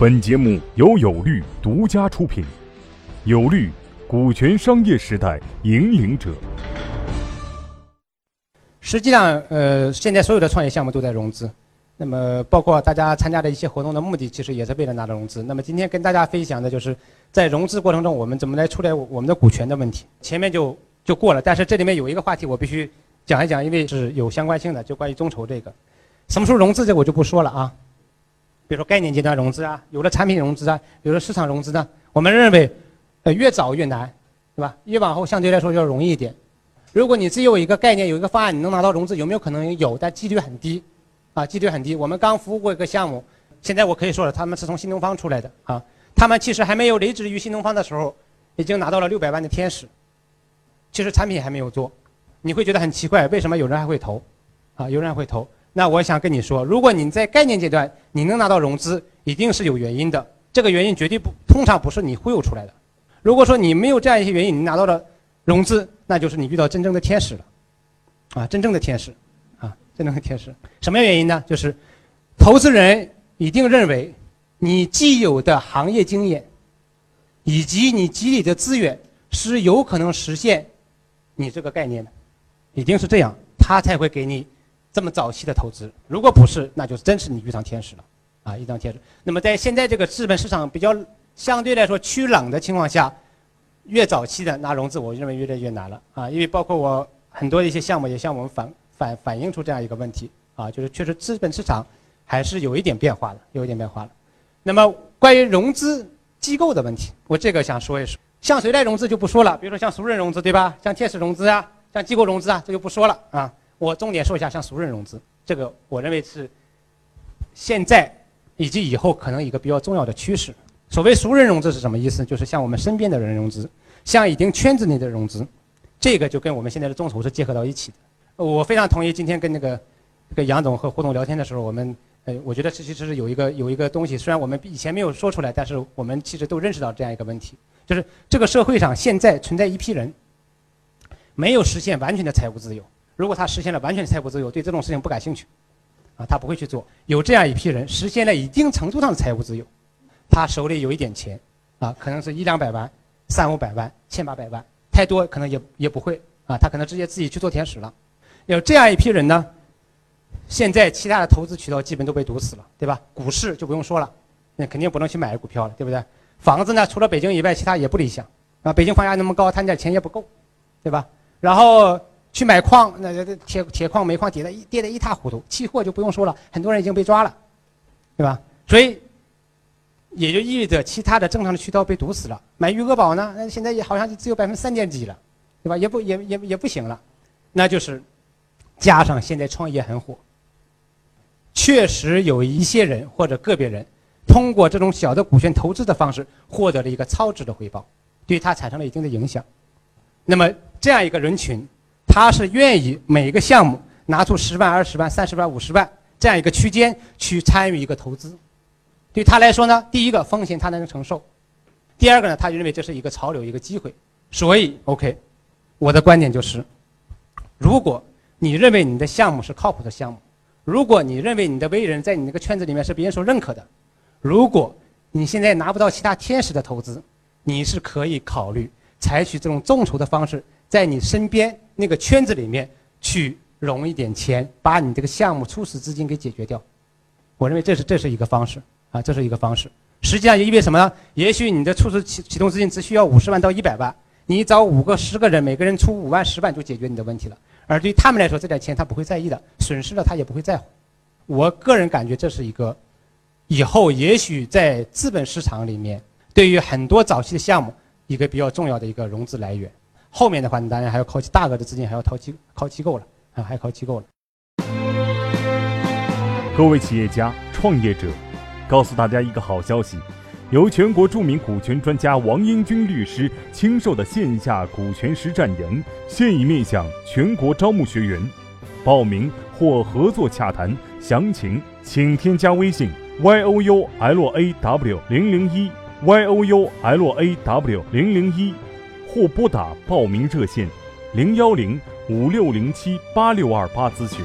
本节目由有律独家出品，有律，股权商业时代引领者。实际上，呃，现在所有的创业项目都在融资，那么包括大家参加的一些活动的目的，其实也是为了拿到融资。那么今天跟大家分享的就是在融资过程中，我们怎么来处理我们的股权的问题。前面就就过了，但是这里面有一个话题我必须讲一讲，因为是有相关性的，就关于众筹这个。什么时候融资，这我就不说了啊。比如说概念阶段融资啊，有的产品融资啊，有的市场融资呢，我们认为，呃，越早越难，对吧？越往后相对来说要容易一点。如果你只有一个概念，有一个方案，你能拿到融资，有没有可能有？但几率很低，啊，几率很低。我们刚服务过一个项目，现在我可以说了，他们是从新东方出来的啊，他们其实还没有离职于新东方的时候，已经拿到了六百万的天使，其实产品还没有做，你会觉得很奇怪，为什么有人还会投？啊，有人还会投。那我想跟你说，如果你在概念阶段你能拿到融资，一定是有原因的。这个原因绝对不通常不是你忽悠出来的。如果说你没有这样一些原因，你拿到了融资，那就是你遇到真正的天使了，啊，真正的天使，啊，真正的天使。什么原因呢？就是投资人一定认为你既有的行业经验，以及你积累的资源是有可能实现你这个概念的，一定是这样，他才会给你。这么早期的投资，如果不是，那就真是你遇上天使了，啊，遇上天使。那么在现在这个资本市场比较相对来说趋冷的情况下，越早期的拿融资，我认为越来越难了，啊，因为包括我很多的一些项目也向我们反反反映出这样一个问题，啊，就是确实资本市场还是有一点变化的，有一点变化了。那么关于融资机构的问题，我这个想说一说，向谁来融资就不说了，比如说像熟人融资，对吧？像天使融资啊，像机构融资啊，这就不说了，啊。我重点说一下，像熟人融资，这个我认为是现在以及以后可能一个比较重要的趋势。所谓熟人融资是什么意思？就是像我们身边的人融资，像已经圈子内的融资，这个就跟我们现在的众筹是结合到一起的。我非常同意今天跟那个跟杨总和胡总聊天的时候，我们呃，我觉得这其实是有一个有一个东西，虽然我们以前没有说出来，但是我们其实都认识到这样一个问题，就是这个社会上现在存在一批人，没有实现完全的财务自由。如果他实现了完全的财务自由，对这种事情不感兴趣，啊，他不会去做。有这样一批人实现了一定程度上的财务自由，他手里有一点钱，啊，可能是一两百万、三五百万、千八百万，太多可能也也不会，啊，他可能直接自己去做天使了。有这样一批人呢，现在其他的投资渠道基本都被堵死了，对吧？股市就不用说了，那肯定不能去买股票了，对不对？房子呢，除了北京以外，其他也不理想，啊，北京房价那么高，他那点钱也不够，对吧？然后。去买矿，那铁铁矿、煤矿跌的跌的一塌糊涂，期货就不用说了，很多人已经被抓了，对吧？所以也就意味着其他的正常的渠道被堵死了。买余额宝呢，那现在也好像只有百分之三点几了，对吧？也不也也也不行了，那就是加上现在创业很火，确实有一些人或者个别人通过这种小的股权投资的方式获得了一个超值的回报，对他产生了一定的影响。那么这样一个人群。他是愿意每个项目拿出十万、二十万、三十万、五十万这样一个区间去参与一个投资，对他来说呢，第一个风险他能承受，第二个呢，他就认为这是一个潮流、一个机会。所以，OK，我的观点就是，如果你认为你的项目是靠谱的项目，如果你认为你的为人在你那个圈子里面是别人所认可的，如果你现在拿不到其他天使的投资，你是可以考虑采取这种众筹的方式，在你身边。那个圈子里面去融一点钱，把你这个项目初始资金给解决掉，我认为这是这是一个方式啊，这是一个方式。实际上意味着什么呢？也许你的初始启启动资金只需要五十万到一百万，你找五个十个人，每个人出五万十万就解决你的问题了。而对于他们来说，这点钱他不会在意的，损失了他也不会在乎。我个人感觉这是一个以后也许在资本市场里面，对于很多早期的项目一个比较重要的一个融资来源。后面的话，你当然还要靠大额的资金，还要靠机靠机构了啊，还要靠机构了。各位企业家、创业者，告诉大家一个好消息：由全国著名股权专家王英军律师亲授的线下股权实战营现已面向全国招募学员，报名或合作洽谈详情，请添加微信 y o u l a w 零零一 y o u l a w 零零一。或拨打报名热线零幺零五六零七八六二八咨询。